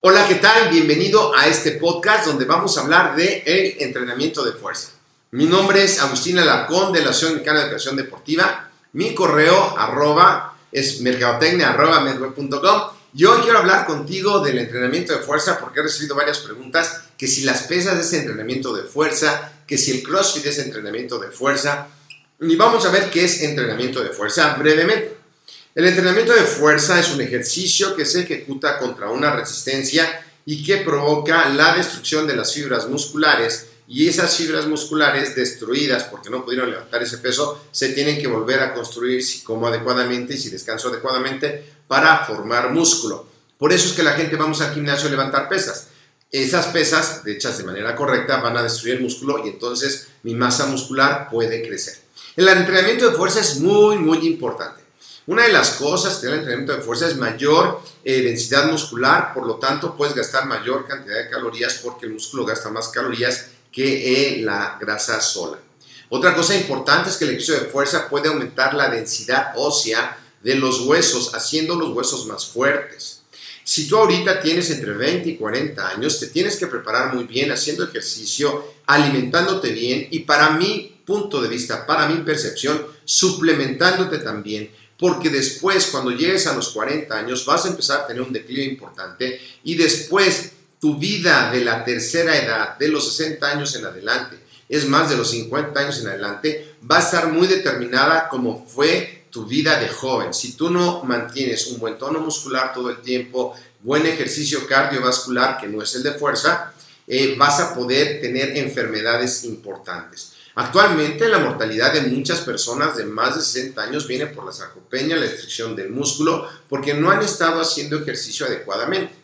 Hola, ¿qué tal? Bienvenido a este podcast donde vamos a hablar de el entrenamiento de fuerza. Mi nombre es Agustín Alarcón de la Asociación Mexicana de Educación Deportiva. Mi correo arroba es mercadotecnia arroba. Y hoy quiero hablar contigo del entrenamiento de fuerza porque he recibido varias preguntas que si las pesas es entrenamiento de fuerza, que si el CrossFit es entrenamiento de fuerza. Y vamos a ver qué es entrenamiento de fuerza brevemente. El entrenamiento de fuerza es un ejercicio que se ejecuta contra una resistencia y que provoca la destrucción de las fibras musculares y esas fibras musculares destruidas porque no pudieron levantar ese peso se tienen que volver a construir si como adecuadamente y si descanso adecuadamente para formar músculo. Por eso es que la gente vamos al gimnasio a levantar pesas. Esas pesas, hechas de manera correcta, van a destruir el músculo y entonces mi masa muscular puede crecer. El entrenamiento de fuerza es muy, muy importante. Una de las cosas que tiene el entrenamiento de fuerza es mayor eh, densidad muscular, por lo tanto puedes gastar mayor cantidad de calorías porque el músculo gasta más calorías que eh, la grasa sola. Otra cosa importante es que el ejercicio de fuerza puede aumentar la densidad ósea de los huesos, haciendo los huesos más fuertes. Si tú ahorita tienes entre 20 y 40 años, te tienes que preparar muy bien haciendo ejercicio, alimentándote bien y para mi punto de vista, para mi percepción, suplementándote también porque después cuando llegues a los 40 años vas a empezar a tener un declive importante y después tu vida de la tercera edad, de los 60 años en adelante, es más de los 50 años en adelante, va a estar muy determinada como fue tu vida de joven. Si tú no mantienes un buen tono muscular todo el tiempo, buen ejercicio cardiovascular, que no es el de fuerza, eh, vas a poder tener enfermedades importantes. Actualmente la mortalidad de muchas personas de más de 60 años viene por la sarcopenia, la restricción del músculo, porque no han estado haciendo ejercicio adecuadamente.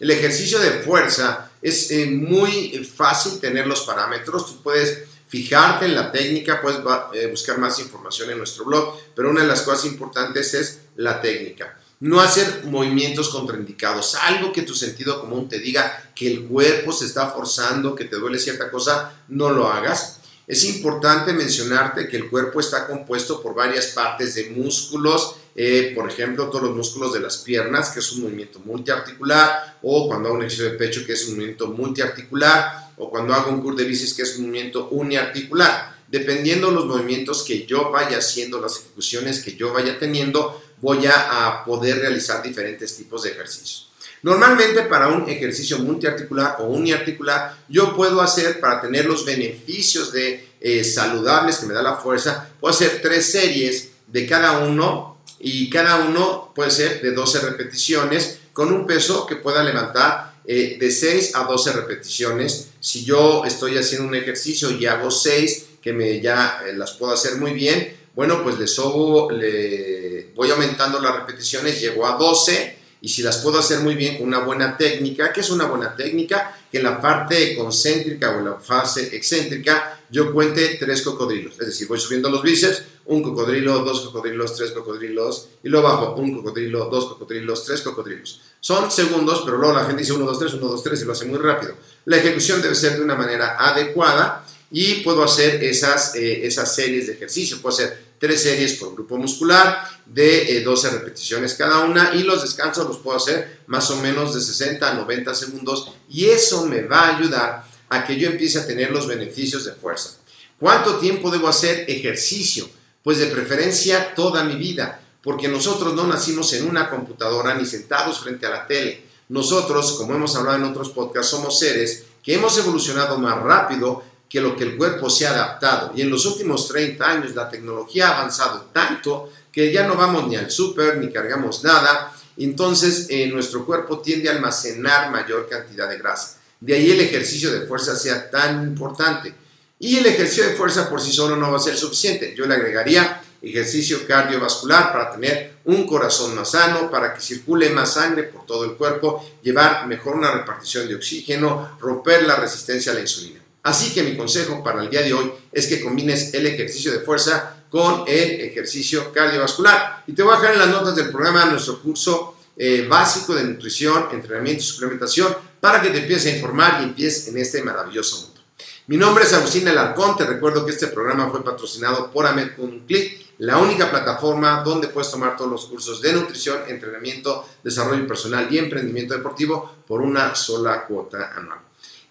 El ejercicio de fuerza es eh, muy fácil tener los parámetros, tú puedes fijarte en la técnica, puedes eh, buscar más información en nuestro blog, pero una de las cosas importantes es la técnica. No hacer movimientos contraindicados, algo que tu sentido común te diga que el cuerpo se está forzando, que te duele cierta cosa, no lo hagas es importante mencionarte que el cuerpo está compuesto por varias partes de músculos, eh, por ejemplo, todos los músculos de las piernas, que es un movimiento multiarticular, o cuando hago un ejercicio de pecho, que es un movimiento multiarticular, o cuando hago un curl de bicis, que es un movimiento uniarticular. Dependiendo de los movimientos que yo vaya haciendo, las ejecuciones que yo vaya teniendo, voy a poder realizar diferentes tipos de ejercicios. Normalmente para un ejercicio multiarticular o uniarticular, yo puedo hacer, para tener los beneficios de eh, saludables que me da la fuerza, puedo hacer tres series de cada uno y cada uno puede ser de 12 repeticiones con un peso que pueda levantar eh, de 6 a 12 repeticiones. Si yo estoy haciendo un ejercicio y hago 6, que me ya eh, las puedo hacer muy bien, bueno, pues le, sobo, le voy aumentando las repeticiones, llego a 12 y si las puedo hacer muy bien con una buena técnica, ¿qué es una buena técnica? Que en la parte concéntrica o en la fase excéntrica yo cuente tres cocodrilos, es decir, voy subiendo los bíceps, un cocodrilo, dos cocodrilos, tres cocodrilos, y luego bajo un cocodrilo, dos cocodrilos, tres cocodrilos. Son segundos, pero luego la gente dice 1, 2, 3, 1, 2, 3 y lo hace muy rápido. La ejecución debe ser de una manera adecuada y puedo hacer esas, eh, esas series de ejercicio. Puedo hacer tres series por grupo muscular de 12 eh, repeticiones cada una y los descansos los puedo hacer más o menos de 60 a 90 segundos y eso me va a ayudar a que yo empiece a tener los beneficios de fuerza. ¿Cuánto tiempo debo hacer ejercicio? Pues de preferencia toda mi vida, porque nosotros no nacimos en una computadora ni sentados frente a la tele. Nosotros, como hemos hablado en otros podcasts, somos seres que hemos evolucionado más rápido que lo que el cuerpo se ha adaptado. Y en los últimos 30 años la tecnología ha avanzado tanto que ya no vamos ni al súper ni cargamos nada. Entonces eh, nuestro cuerpo tiende a almacenar mayor cantidad de grasa. De ahí el ejercicio de fuerza sea tan importante. Y el ejercicio de fuerza por sí solo no va a ser suficiente. Yo le agregaría ejercicio cardiovascular para tener un corazón más sano, para que circule más sangre por todo el cuerpo, llevar mejor una repartición de oxígeno, romper la resistencia a la insulina. Así que mi consejo para el día de hoy es que combines el ejercicio de fuerza con el ejercicio cardiovascular. Y te voy a dejar en las notas del programa nuestro curso eh, básico de nutrición, entrenamiento y suplementación para que te empieces a informar y empieces en este maravilloso mundo. Mi nombre es Agustín Alarcón. Te recuerdo que este programa fue patrocinado por Amed con un clic, la única plataforma donde puedes tomar todos los cursos de nutrición, entrenamiento, desarrollo personal y emprendimiento deportivo por una sola cuota anual.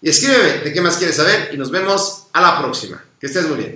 Y escríbeme de qué más quieres saber y nos vemos a la próxima. Que estés muy bien.